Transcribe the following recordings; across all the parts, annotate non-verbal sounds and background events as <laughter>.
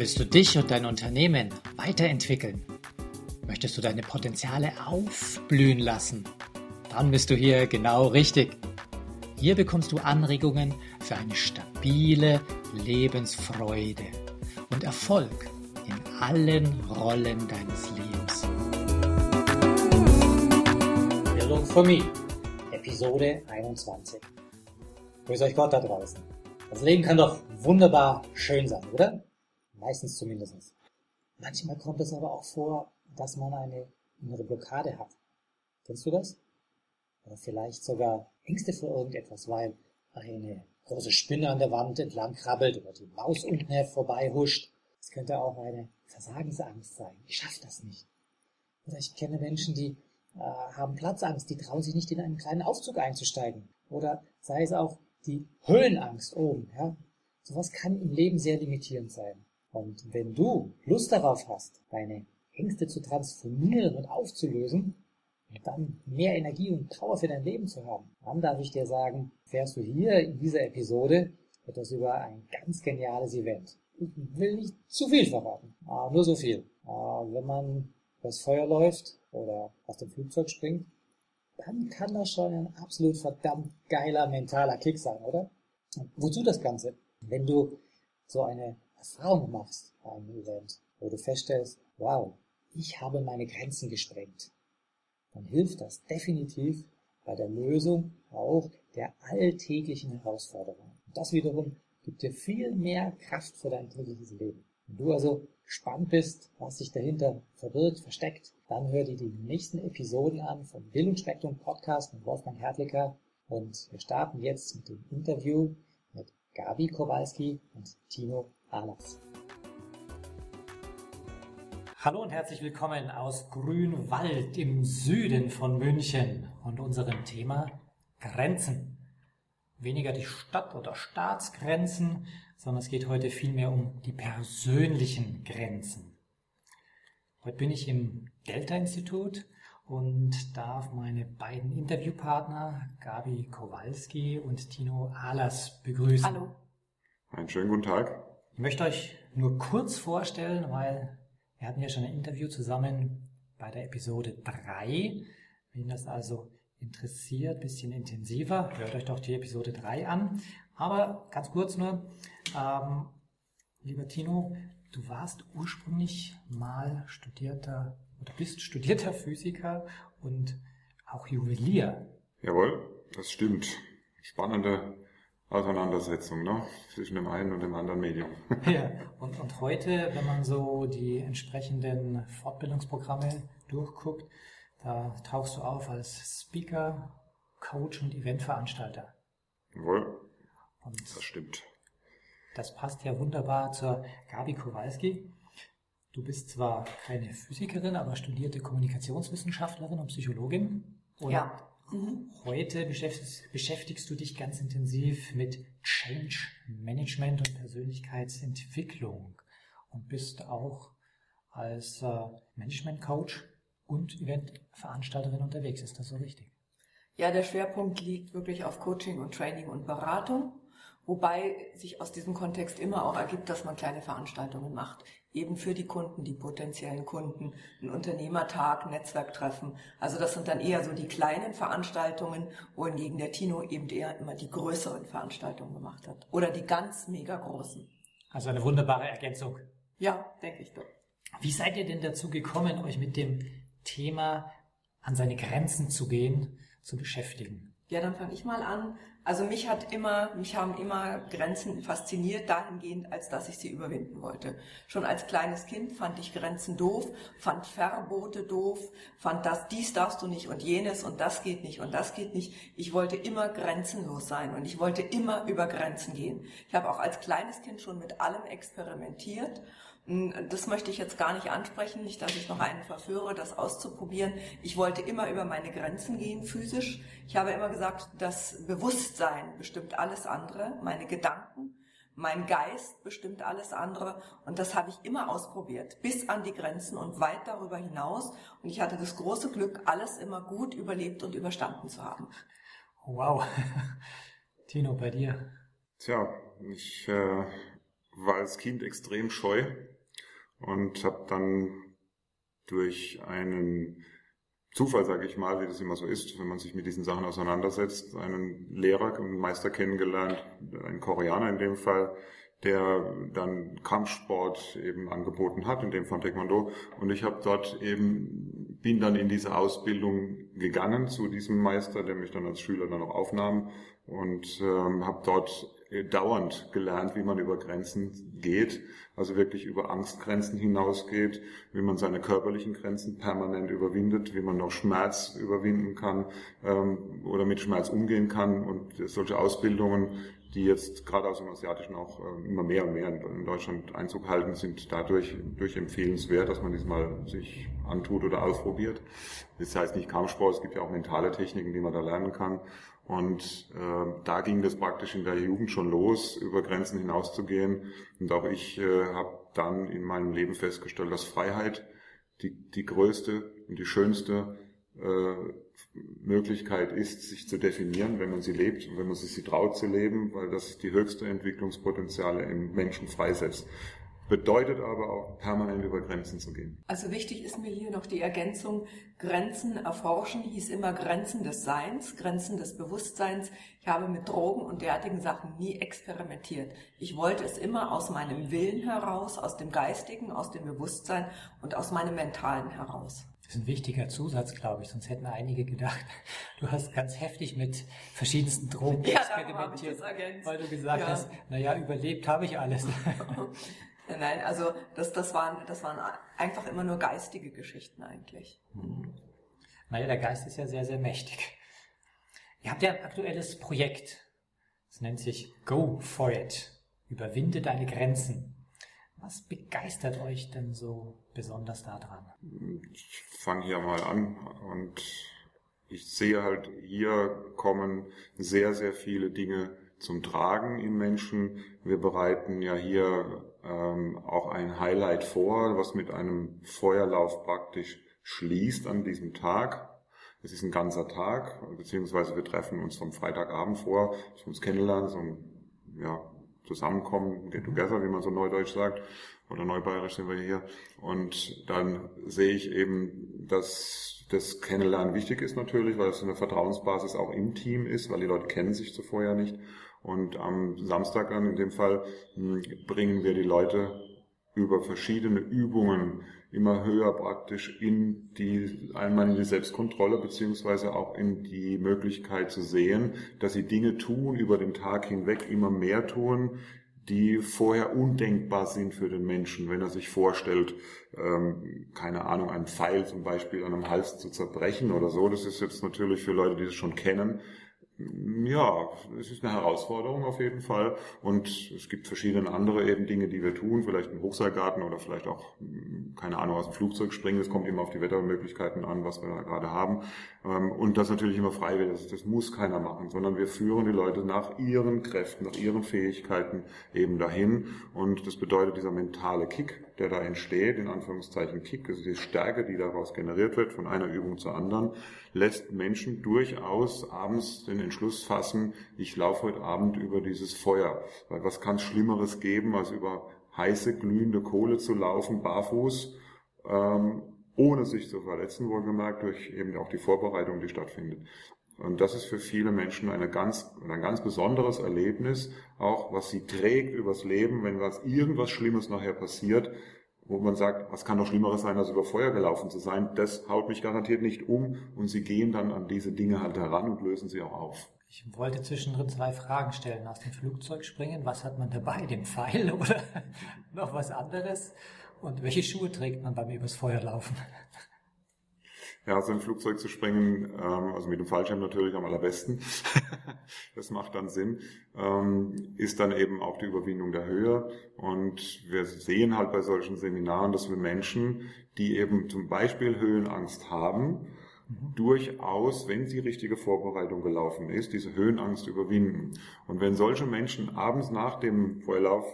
Willst du dich und dein Unternehmen weiterentwickeln? Möchtest du deine Potenziale aufblühen lassen? Dann bist du hier genau richtig. Hier bekommst du Anregungen für eine stabile Lebensfreude und Erfolg in allen Rollen deines Lebens. Bildung for Me, Episode 21. Grüß euch Gott da draußen. Das Leben kann doch wunderbar schön sein, oder? Meistens zumindest. Manchmal kommt es aber auch vor, dass man eine innere Blockade hat. Kennst du das? Oder vielleicht sogar Ängste vor irgendetwas, weil eine große Spinne an der Wand entlang krabbelt oder die Maus unten vorbei huscht. Es könnte auch eine Versagensangst sein. Ich schaffe das nicht. Oder ich kenne Menschen, die äh, haben Platzangst, die trauen sich nicht in einen kleinen Aufzug einzusteigen. Oder sei es auch die Höhenangst oben. Ja? Sowas kann im Leben sehr limitierend sein. Und wenn du Lust darauf hast, deine Ängste zu transformieren und aufzulösen und dann mehr Energie und Power für dein Leben zu haben, dann darf ich dir sagen, fährst du hier in dieser Episode etwas über ein ganz geniales Event. Ich will nicht zu viel verraten, nur so viel. Wenn man das Feuer läuft oder aus dem Flugzeug springt, dann kann das schon ein absolut verdammt geiler mentaler Kick sein, oder? Wozu das Ganze? Wenn du so eine Erfahrung machst bei einem Event, wo du feststellst, wow, ich habe meine Grenzen gesprengt, dann hilft das definitiv bei der Lösung auch der alltäglichen Herausforderungen. Und das wiederum gibt dir viel mehr Kraft für dein tägliches Leben. Wenn du also gespannt bist, was sich dahinter verbirgt, versteckt, dann hör dir die nächsten Episoden an vom Bildungsspektrum Podcast mit Wolfgang Hertlicker und wir starten jetzt mit dem Interview mit Gabi Kowalski und Tino Ahlers. Hallo und herzlich willkommen aus Grünwald im Süden von München und unserem Thema Grenzen. Weniger die Stadt- oder Staatsgrenzen, sondern es geht heute vielmehr um die persönlichen Grenzen. Heute bin ich im Delta-Institut und darf meine beiden Interviewpartner Gabi Kowalski und Tino Ahlers begrüßen. Hallo. Einen schönen guten Tag. Ich möchte euch nur kurz vorstellen, weil wir hatten ja schon ein Interview zusammen bei der Episode 3. Wenn das also interessiert, bisschen intensiver, hört euch doch die Episode 3 an. Aber ganz kurz nur, ähm, lieber Tino, du warst ursprünglich mal studierter oder bist studierter Physiker und auch Juwelier. Jawohl, das stimmt. Spannende Auseinandersetzung ne? zwischen dem einen und dem anderen Medium. ja, <laughs> und, und heute, wenn man so die entsprechenden Fortbildungsprogramme durchguckt, da tauchst du auf als Speaker, Coach und Eventveranstalter. Jawohl, und das stimmt. Das passt ja wunderbar zur Gabi Kowalski. Du bist zwar keine Physikerin, aber studierte Kommunikationswissenschaftlerin und Psychologin. Und ja. Mhm. Heute beschäftigst, beschäftigst, du dich ganz intensiv mit Change Management und Persönlichkeitsentwicklung und bist auch als äh, Management Coach und Eventveranstalterin unterwegs. Ist das so richtig? Ja, der Schwerpunkt liegt wirklich auf Coaching und Training und Beratung. Wobei sich aus diesem Kontext immer auch ergibt, dass man kleine Veranstaltungen macht. Eben für die Kunden, die potenziellen Kunden, ein Unternehmertag, Netzwerktreffen. Also das sind dann eher so die kleinen Veranstaltungen, wohingegen der Tino eben eher immer die größeren Veranstaltungen gemacht hat. Oder die ganz mega großen. Also eine wunderbare Ergänzung. Ja, denke ich doch. Wie seid ihr denn dazu gekommen, euch mit dem Thema an seine Grenzen zu gehen, zu beschäftigen? Ja, dann fange ich mal an. Also mich hat immer, mich haben immer Grenzen fasziniert dahingehend, als dass ich sie überwinden wollte. Schon als kleines Kind fand ich Grenzen doof, fand Verbote doof, fand das, dies darfst du nicht und jenes und das geht nicht und das geht nicht. Ich wollte immer grenzenlos sein und ich wollte immer über Grenzen gehen. Ich habe auch als kleines Kind schon mit allem experimentiert hm, das möchte ich jetzt gar nicht ansprechen, nicht, dass ich noch einen verführe, das auszuprobieren. Ich wollte immer über meine Grenzen gehen, physisch. Ich habe immer gesagt, das Bewusstsein bestimmt alles andere, meine Gedanken, mein Geist bestimmt alles andere. Und das habe ich immer ausprobiert, bis an die Grenzen und weit darüber hinaus. Und ich hatte das große Glück, alles immer gut überlebt und überstanden zu haben. Wow. <laughs> Tino, bei dir? Tja, ich äh, war als Kind extrem scheu und habe dann durch einen Zufall, sage ich mal, wie das immer so ist, wenn man sich mit diesen Sachen auseinandersetzt, einen Lehrer, einen Meister kennengelernt, einen Koreaner in dem Fall, der dann Kampfsport eben angeboten hat, in dem Fall Taekwondo. Und ich habe dort eben, bin dann in diese Ausbildung gegangen zu diesem Meister, der mich dann als Schüler dann auch aufnahm und ähm, habe dort dauernd gelernt, wie man über Grenzen geht, also wirklich über Angstgrenzen hinausgeht, wie man seine körperlichen Grenzen permanent überwindet, wie man noch Schmerz überwinden kann ähm, oder mit Schmerz umgehen kann. Und solche Ausbildungen, die jetzt gerade aus dem Asiatischen auch äh, immer mehr und mehr in, Deutschland Einzug halten, sind dadurch durch empfehlenswert, dass man diesmal sich antut oder ausprobiert. Das heißt nicht Kampfsport, es gibt ja auch mentale Techniken, die man da lernen kann. Und äh, da ging das praktisch in der Jugend schon los, über Grenzen hinauszugehen. Und auch ich äh, habe dann in meinem Leben festgestellt, dass Freiheit die, die größte und die schönste Möglichkeit ist, sich zu definieren, wenn man sie lebt und wenn man sich sie traut zu leben, weil das die höchste Entwicklungspotenziale im Menschen freisetzt bedeutet aber auch permanent über Grenzen zu gehen. Also wichtig ist mir hier noch die Ergänzung, Grenzen erforschen hieß immer Grenzen des Seins, Grenzen des Bewusstseins. Ich habe mit Drogen und derartigen Sachen nie experimentiert. Ich wollte es immer aus meinem Willen heraus, aus dem Geistigen, aus dem Bewusstsein und aus meinem Mentalen heraus. Das ist ein wichtiger Zusatz, glaube ich, sonst hätten einige gedacht, <laughs> du hast ganz heftig mit verschiedensten Drogen ja, experimentiert, weil du gesagt ja. hast, naja, überlebt habe ich alles. <laughs> Nein, also das, das, waren, das waren einfach immer nur geistige Geschichten eigentlich. Mhm. Naja, der Geist ist ja sehr, sehr mächtig. Ihr habt ja ein aktuelles Projekt. Es nennt sich Go for it. Überwinde deine Grenzen. Was begeistert euch denn so besonders daran? Ich fange hier mal an und ich sehe halt, hier kommen sehr, sehr viele Dinge zum Tragen im Menschen. Wir bereiten ja hier ähm, auch ein Highlight vor, was mit einem Feuerlauf praktisch schließt an diesem Tag. Es ist ein ganzer Tag, beziehungsweise wir treffen uns vom Freitagabend vor, uns kennenlernen, so ein ja, Zusammenkommen, Get Together, wie man so neudeutsch sagt, oder neubayerisch sind wir hier. Und dann sehe ich eben, dass das Kennenlernen wichtig ist natürlich, weil es eine Vertrauensbasis auch im Team ist, weil die Leute kennen sich zuvor ja nicht. Und am Samstag dann in dem Fall hm, bringen wir die Leute über verschiedene Übungen immer höher praktisch in die, einmal in die Selbstkontrolle beziehungsweise auch in die Möglichkeit zu sehen, dass sie Dinge tun, über den Tag hinweg immer mehr tun, die vorher undenkbar sind für den Menschen, wenn er sich vorstellt, ähm, keine Ahnung, einen Pfeil zum Beispiel an einem Hals zu zerbrechen oder so. Das ist jetzt natürlich für Leute, die es schon kennen, ja, es ist eine Herausforderung auf jeden Fall. Und es gibt verschiedene andere eben Dinge, die wir tun, vielleicht im Hochseilgarten oder vielleicht auch, keine Ahnung, aus dem Flugzeug springen. Das kommt immer auf die Wettermöglichkeiten an, was wir da gerade haben. Ähm, und das natürlich immer freiwillig. Das, das muss keiner machen, sondern wir führen die Leute nach ihren Kräften, nach ihren Fähigkeiten eben dahin. Und das bedeutet dieser mentale Kick, der da entsteht, in Anführungszeichen Kick, also die Stärke, die daraus generiert wird von einer Übung zur anderen, lässt Menschen durchaus abends den Entschluss fassen, ich laufe heute Abend über dieses Feuer. Weil was kann es Schlimmeres geben, als über heiße, glühende Kohle zu laufen, barfuß, ähm, ohne sich zu verletzen, wohlgemerkt, durch eben auch die Vorbereitung, die stattfindet. Und das ist für viele Menschen eine ganz, ein ganz besonderes Erlebnis, auch was sie trägt übers Leben, wenn was irgendwas Schlimmes nachher passiert, wo man sagt, was kann noch Schlimmeres sein, als über Feuer gelaufen zu sein, das haut mich garantiert nicht um und sie gehen dann an diese Dinge halt heran und lösen sie auch auf. Ich wollte zwischendrin zwei Fragen stellen. Aus dem Flugzeug springen, was hat man dabei, den Pfeil oder <laughs> noch was anderes? Und welche Schuhe trägt man beim übers Feuer laufen? Ja, also im Flugzeug zu springen, ähm, also mit dem Fallschirm natürlich am allerbesten, <laughs> das macht dann Sinn, ähm, ist dann eben auch die Überwindung der Höhe. Und wir sehen halt bei solchen Seminaren, dass wir Menschen, die eben zum Beispiel Höhenangst haben, mhm. durchaus, wenn die richtige Vorbereitung gelaufen ist, diese Höhenangst überwinden. Und wenn solche Menschen abends nach dem Vorlauf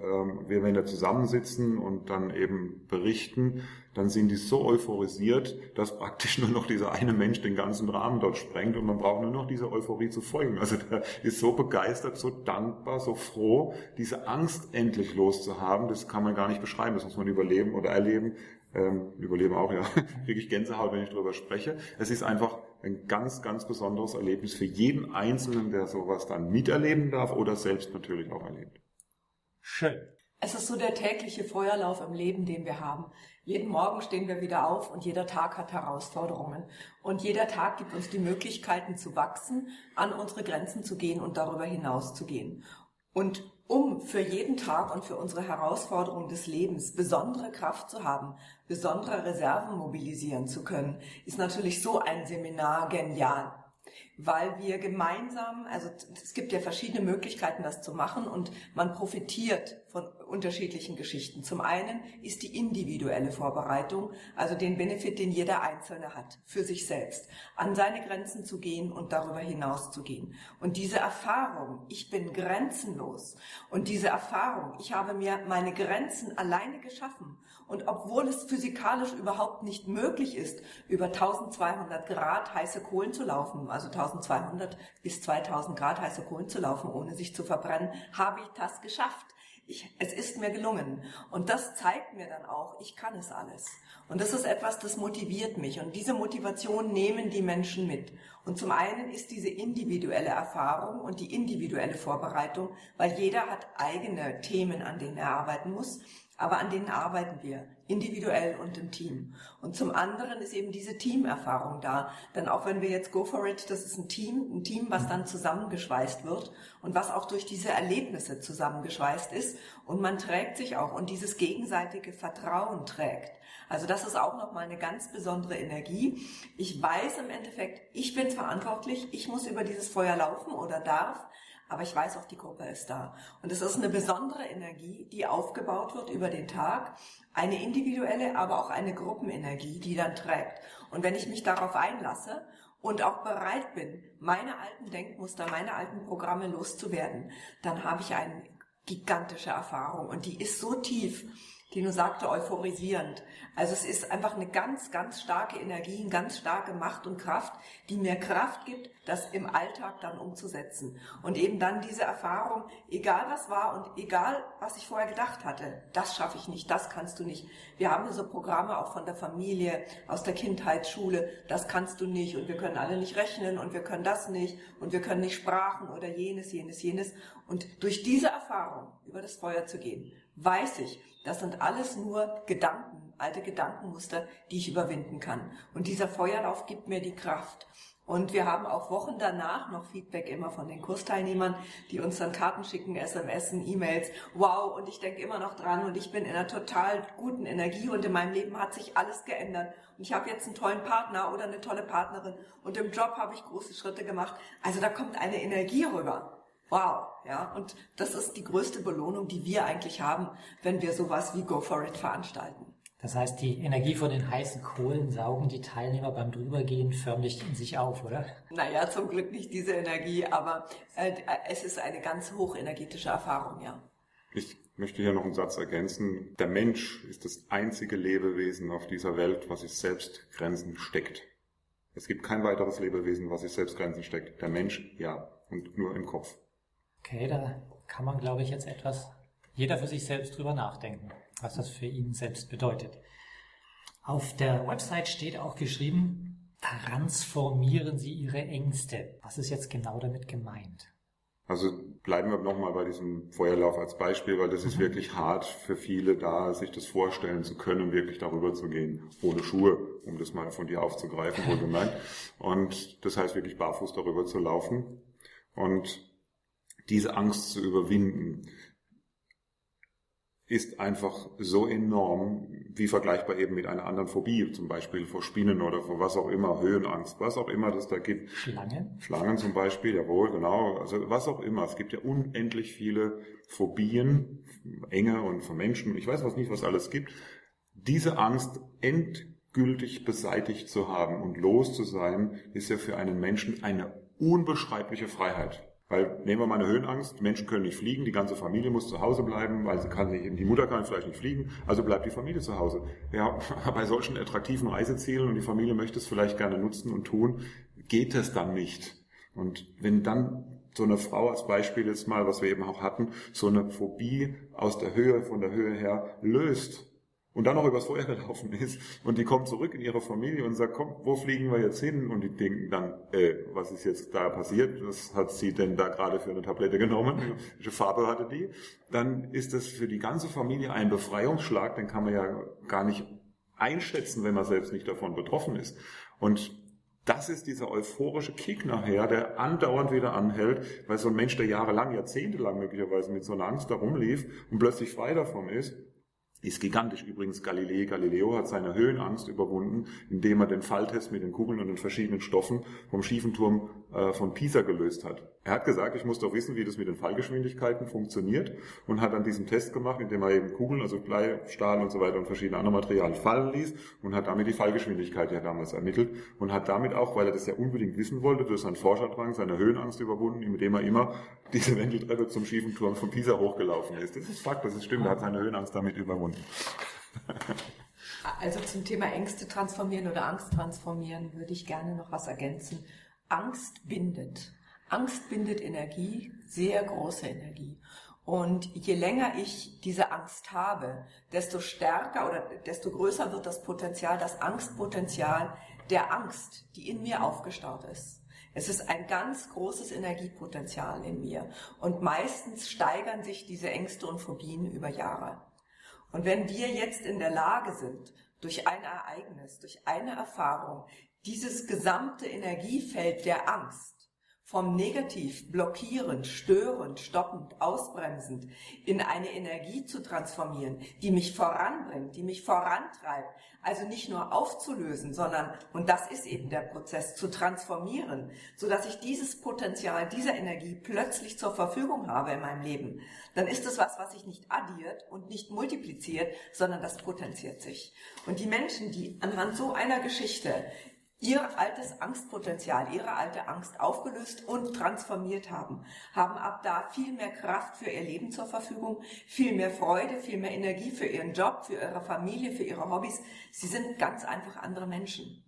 wir, wenn wir zusammensitzen und dann eben berichten, dann sind die so euphorisiert, dass praktisch <laughs> nur noch dieser eine Mensch den ganzen Rahmen dort sprengt und man braucht nur noch dieser Euphorie zu folgen. Also der ist so begeistert, so dankbar, so froh, diese Angst endlich loszuhaben, das kann man gar nicht beschreiben, das muss man überleben oder erleben. Ähm, überleben auch, ja, <laughs> kriege ich Gänsehaut, wenn ich darüber spreche. Es ist einfach ein ganz, ganz besonderes Erlebnis für jeden Einzelnen, der sowas dann miterleben darf oder selbst natürlich auch erlebt. Schön. Es ist so der tägliche Feuerlauf im Leben, den wir haben. Jeden Morgen stehen wir wieder auf und jeder Tag hat Herausforderungen. Und jeder Tag gibt uns die Möglichkeiten zu wachsen, an unsere Grenzen zu gehen und darüber hinaus zu gehen. Und um für jeden Tag und für unsere Herausforderungen des Lebens besondere Kraft zu haben, besondere Reserven mobilisieren zu können, ist natürlich so ein Seminar genial weil wir gemeinsam, also es gibt ja verschiedene Möglichkeiten, das zu machen und man profitiert von unterschiedlichen Geschichten. Zum einen ist die individuelle Vorbereitung, also den Benefit, den jeder Einzelne hat, für sich selbst, an seine Grenzen zu gehen und darüber hinaus zu gehen. Und diese Erfahrung, ich bin grenzenlos und diese Erfahrung, ich habe mir meine Grenzen alleine geschaffen und obwohl es physikalisch überhaupt nicht möglich ist, über 1200 Grad heiße Kohlen zu laufen, also 1200 bis 2000 Grad heiße Kohlen zu laufen, ohne sich zu verbrennen, habe ich das geschafft. Ich, es ist mir gelungen. Und das zeigt mir dann auch, ich kann es alles. Und das ist etwas, das motiviert mich. Und diese Motivation nehmen die Menschen mit. Und zum einen ist diese individuelle Erfahrung und die individuelle Vorbereitung, weil jeder hat eigene Themen, an denen er arbeiten muss aber an denen arbeiten wir, individuell und im Team. Und zum anderen ist eben diese Teamerfahrung da. Denn auch wenn wir jetzt Go for It, das ist ein Team, ein Team, was dann zusammengeschweißt wird und was auch durch diese Erlebnisse zusammengeschweißt ist. Und man trägt sich auch und dieses gegenseitige Vertrauen trägt. Also das ist auch nochmal eine ganz besondere Energie. Ich weiß im Endeffekt, ich bin verantwortlich, ich muss über dieses Feuer laufen oder darf, aber ich weiß auch, die Gruppe ist da. Und es ist eine besondere Energie, die aufgebaut wird über den Tag. Eine individuelle, aber auch eine Gruppenenergie, die dann trägt. Und wenn ich mich darauf einlasse und auch bereit bin, meine alten Denkmuster, meine alten Programme loszuwerden, dann habe ich eine gigantische Erfahrung. Und die ist so tief, Tino sagte euphorisierend. Also es ist einfach eine ganz, ganz starke Energie, eine ganz starke Macht und Kraft, die mir Kraft gibt, das im Alltag dann umzusetzen. Und eben dann diese Erfahrung, egal was war und egal was ich vorher gedacht hatte, das schaffe ich nicht, das kannst du nicht. Wir haben so Programme auch von der Familie, aus der Kindheitsschule, das kannst du nicht und wir können alle nicht rechnen und wir können das nicht und wir können nicht Sprachen oder jenes, jenes, jenes. Und durch diese Erfahrung über das Feuer zu gehen, weiß ich, das sind alles nur Gedanken, alte Gedankenmuster, die ich überwinden kann. Und dieser Feuerlauf gibt mir die Kraft. Und wir haben auch Wochen danach noch Feedback immer von den Kursteilnehmern, die uns dann Karten schicken, SMS, E-Mails. Wow, und ich denke immer noch dran und ich bin in einer total guten Energie und in meinem Leben hat sich alles geändert. Und ich habe jetzt einen tollen Partner oder eine tolle Partnerin und im Job habe ich große Schritte gemacht. Also da kommt eine Energie rüber. Wow, ja, und das ist die größte Belohnung, die wir eigentlich haben, wenn wir sowas wie Go for It veranstalten. Das heißt, die Energie von den heißen Kohlen saugen die Teilnehmer beim Drübergehen förmlich in sich auf, oder? Naja, zum Glück nicht diese Energie, aber äh, es ist eine ganz hochenergetische Erfahrung, ja. Ich möchte hier noch einen Satz ergänzen. Der Mensch ist das einzige Lebewesen auf dieser Welt, was sich selbst Grenzen steckt. Es gibt kein weiteres Lebewesen, was sich selbst Grenzen steckt. Der Mensch, ja, und nur im Kopf. Okay, da kann man, glaube ich, jetzt etwas jeder für sich selbst drüber nachdenken, was das für ihn selbst bedeutet. Auf der Website steht auch geschrieben, transformieren Sie Ihre Ängste. Was ist jetzt genau damit gemeint? Also bleiben wir nochmal bei diesem Feuerlauf als Beispiel, weil das ist mhm. wirklich hart für viele da, sich das vorstellen zu können, wirklich darüber zu gehen, ohne Schuhe, um das mal von dir aufzugreifen, wohlgemerkt. <laughs> Und das heißt wirklich barfuß darüber zu laufen. Und diese Angst zu überwinden, ist einfach so enorm, wie vergleichbar eben mit einer anderen Phobie, zum Beispiel vor Spinnen oder vor was auch immer, Höhenangst, was auch immer das da gibt. Schlangen? Schlangen zum Beispiel, jawohl, genau. Also was auch immer. Es gibt ja unendlich viele Phobien, Enge und von Menschen, ich weiß was nicht, was alles gibt. Diese Angst endgültig beseitigt zu haben und los zu sein, ist ja für einen Menschen eine unbeschreibliche Freiheit. Weil nehmen wir mal eine Höhenangst, Menschen können nicht fliegen, die ganze Familie muss zu Hause bleiben, weil sie kann nicht, die Mutter kann vielleicht nicht fliegen, also bleibt die Familie zu Hause. Ja, <laughs> bei solchen attraktiven Reisezielen und die Familie möchte es vielleicht gerne nutzen und tun, geht es dann nicht. Und wenn dann so eine Frau als Beispiel jetzt mal, was wir eben auch hatten, so eine Phobie aus der Höhe, von der Höhe her löst, und dann noch übers Feuer <laughs> gelaufen ist und die kommt zurück in ihre Familie und sagt, komm, wo fliegen wir jetzt hin? Und die denken dann, äh, was ist jetzt da passiert? Was hat sie denn da gerade für eine Tablette genommen? Welche Farbe hatte die? Dann ist das für die ganze Familie ein Befreiungsschlag, den kann man ja gar nicht einschätzen, wenn man selbst nicht davon betroffen ist. Und das ist dieser euphorische Kick nachher, der andauernd wieder anhält, weil so ein Mensch, der jahrelang, jahrzehntelang möglicherweise mit so einer Angst da rumlief und plötzlich frei davon ist, ist gigantisch. Übrigens, Galilei Galileo hat seine Höhenangst überwunden, indem er den Falltest mit den Kugeln und den verschiedenen Stoffen vom schiefen Turm äh, von Pisa gelöst hat. Er hat gesagt, ich muss doch wissen, wie das mit den Fallgeschwindigkeiten funktioniert und hat dann diesen Test gemacht, indem er eben Kugeln, also Blei, Stahl und so weiter und verschiedene andere Materialien fallen ließ und hat damit die Fallgeschwindigkeit ja damals ermittelt und hat damit auch, weil er das ja unbedingt wissen wollte, durch seinen Forscherdrang seine Höhenangst überwunden, indem er immer diese Wendeltreppe zum schiefen Turm von Pisa hochgelaufen ist. Das ist Fakt, das ist stimmt, er hat seine Höhenangst damit überwunden. Also zum Thema Ängste transformieren oder Angst transformieren würde ich gerne noch was ergänzen. Angst bindet. Angst bindet Energie, sehr große Energie. Und je länger ich diese Angst habe, desto stärker oder desto größer wird das Potenzial, das Angstpotenzial der Angst, die in mir aufgestaut ist. Es ist ein ganz großes Energiepotenzial in mir. Und meistens steigern sich diese Ängste und Phobien über Jahre. Und wenn wir jetzt in der Lage sind, durch ein Ereignis, durch eine Erfahrung, dieses gesamte Energiefeld der Angst vom Negativ, blockierend, störend, stoppend, ausbremsend in eine Energie zu transformieren, die mich voranbringt, die mich vorantreibt. Also nicht nur aufzulösen, sondern, und das ist eben der Prozess, zu transformieren, so dass ich dieses Potenzial dieser Energie plötzlich zur Verfügung habe in meinem Leben. Dann ist es was, was sich nicht addiert und nicht multipliziert, sondern das potenziert sich. Und die Menschen, die anhand so einer Geschichte ihr altes Angstpotenzial, ihre alte Angst aufgelöst und transformiert haben, haben ab da viel mehr Kraft für ihr Leben zur Verfügung, viel mehr Freude, viel mehr Energie für ihren Job, für ihre Familie, für ihre Hobbys. Sie sind ganz einfach andere Menschen.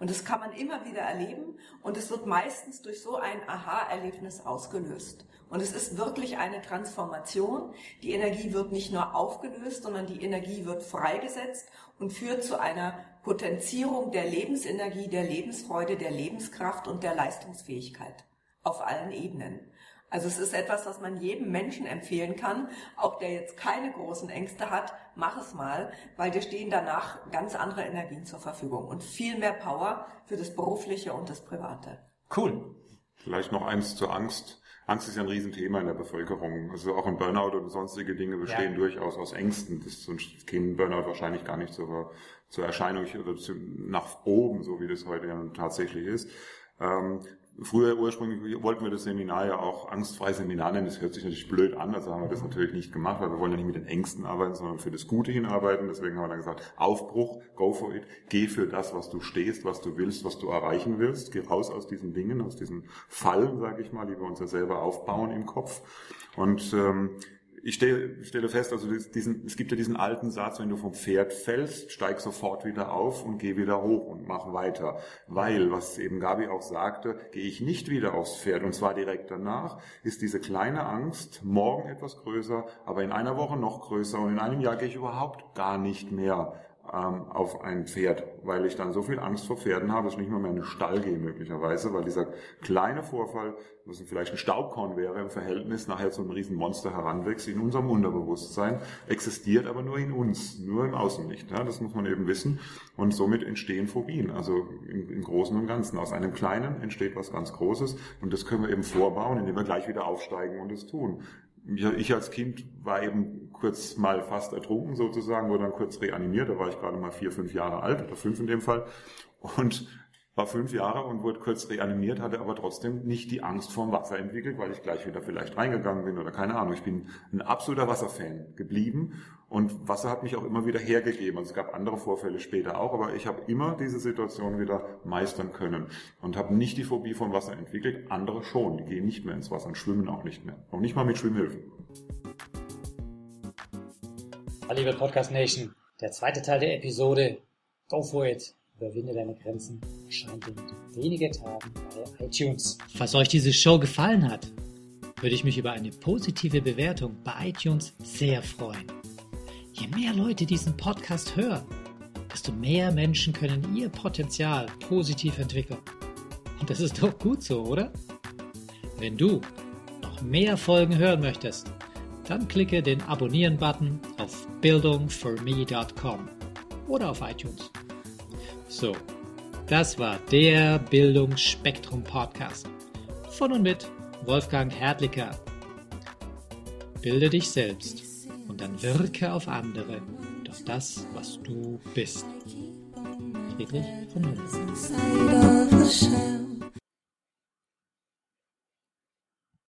Und das kann man immer wieder erleben und es wird meistens durch so ein Aha-Erlebnis ausgelöst. Und es ist wirklich eine Transformation. Die Energie wird nicht nur aufgelöst, sondern die Energie wird freigesetzt und führt zu einer Potenzierung der Lebensenergie, der Lebensfreude, der Lebenskraft und der Leistungsfähigkeit auf allen Ebenen. Also es ist etwas, was man jedem Menschen empfehlen kann, auch der jetzt keine großen Ängste hat, mach es mal, weil dir stehen danach ganz andere Energien zur Verfügung und viel mehr Power für das Berufliche und das Private. Cool. Vielleicht noch eins zur Angst. Angst ist ja ein Riesenthema in der Bevölkerung. Also auch ein Burnout und sonstige Dinge bestehen ja. durchaus aus Ängsten. Das sonst käme Burnout wahrscheinlich gar nicht zur, zur Erscheinung oder zu, nach oben, so wie das heute ja tatsächlich ist. Ähm, Früher ursprünglich wollten wir das Seminar ja auch angstfrei Seminar nennen. Das hört sich natürlich blöd an, also haben wir das natürlich nicht gemacht, weil wir wollen ja nicht mit den Ängsten arbeiten, sondern für das Gute hinarbeiten. Deswegen haben wir dann gesagt, Aufbruch, go for it, geh für das, was du stehst, was du willst, was du erreichen willst. Geh raus aus diesen Dingen, aus diesen Fallen, sage ich mal, die wir uns ja selber aufbauen im Kopf. Und ähm, ich stelle, stelle fest, also diesen, es gibt ja diesen alten Satz, wenn du vom Pferd fällst, steig sofort wieder auf und geh wieder hoch und mach weiter. Weil, was eben Gabi auch sagte, gehe ich nicht wieder aufs Pferd und zwar direkt danach, ist diese kleine Angst morgen etwas größer, aber in einer Woche noch größer und in einem Jahr gehe ich überhaupt gar nicht mehr auf ein Pferd, weil ich dann so viel Angst vor Pferden habe, dass ich nicht mehr mehr in den Stall gehe möglicherweise, weil dieser kleine Vorfall, was vielleicht ein Staubkorn wäre im Verhältnis, nachher zu einem riesen Monster heranwächst, in unserem Unterbewusstsein, existiert aber nur in uns, nur im Außen nicht. Ja? Das muss man eben wissen. Und somit entstehen Phobien, also im, im Großen und Ganzen. Aus einem Kleinen entsteht was ganz Großes und das können wir eben vorbauen, indem wir gleich wieder aufsteigen und es tun ich als Kind war eben kurz mal fast ertrunken sozusagen, wurde dann kurz reanimiert, da war ich gerade mal vier, fünf Jahre alt oder fünf in dem Fall. Und war fünf Jahre und wurde kurz reanimiert, hatte aber trotzdem nicht die Angst vorm Wasser entwickelt, weil ich gleich wieder vielleicht reingegangen bin oder keine Ahnung. Ich bin ein absoluter Wasserfan geblieben und Wasser hat mich auch immer wieder hergegeben. Also es gab andere Vorfälle später auch, aber ich habe immer diese Situation wieder meistern können und habe nicht die Phobie vom Wasser entwickelt. Andere schon, die gehen nicht mehr ins Wasser und schwimmen auch nicht mehr. Auch nicht mal mit Schwimmhilfen. Liebe Podcast Nation, der zweite Teil der Episode. Go for it! Überwinde deine Grenzen erscheint in wenigen Tagen bei iTunes. Falls euch diese Show gefallen hat, würde ich mich über eine positive Bewertung bei iTunes sehr freuen. Je mehr Leute diesen Podcast hören, desto mehr Menschen können ihr Potenzial positiv entwickeln. Und das ist doch gut so, oder? Wenn du noch mehr Folgen hören möchtest, dann klicke den Abonnieren-Button auf bildungforme.com oder auf iTunes. So, das war der Bildungsspektrum Podcast von und mit Wolfgang Hertlicker. Bilde dich selbst und dann wirke auf andere durch das, was du bist. Friedrich von Nürnberg.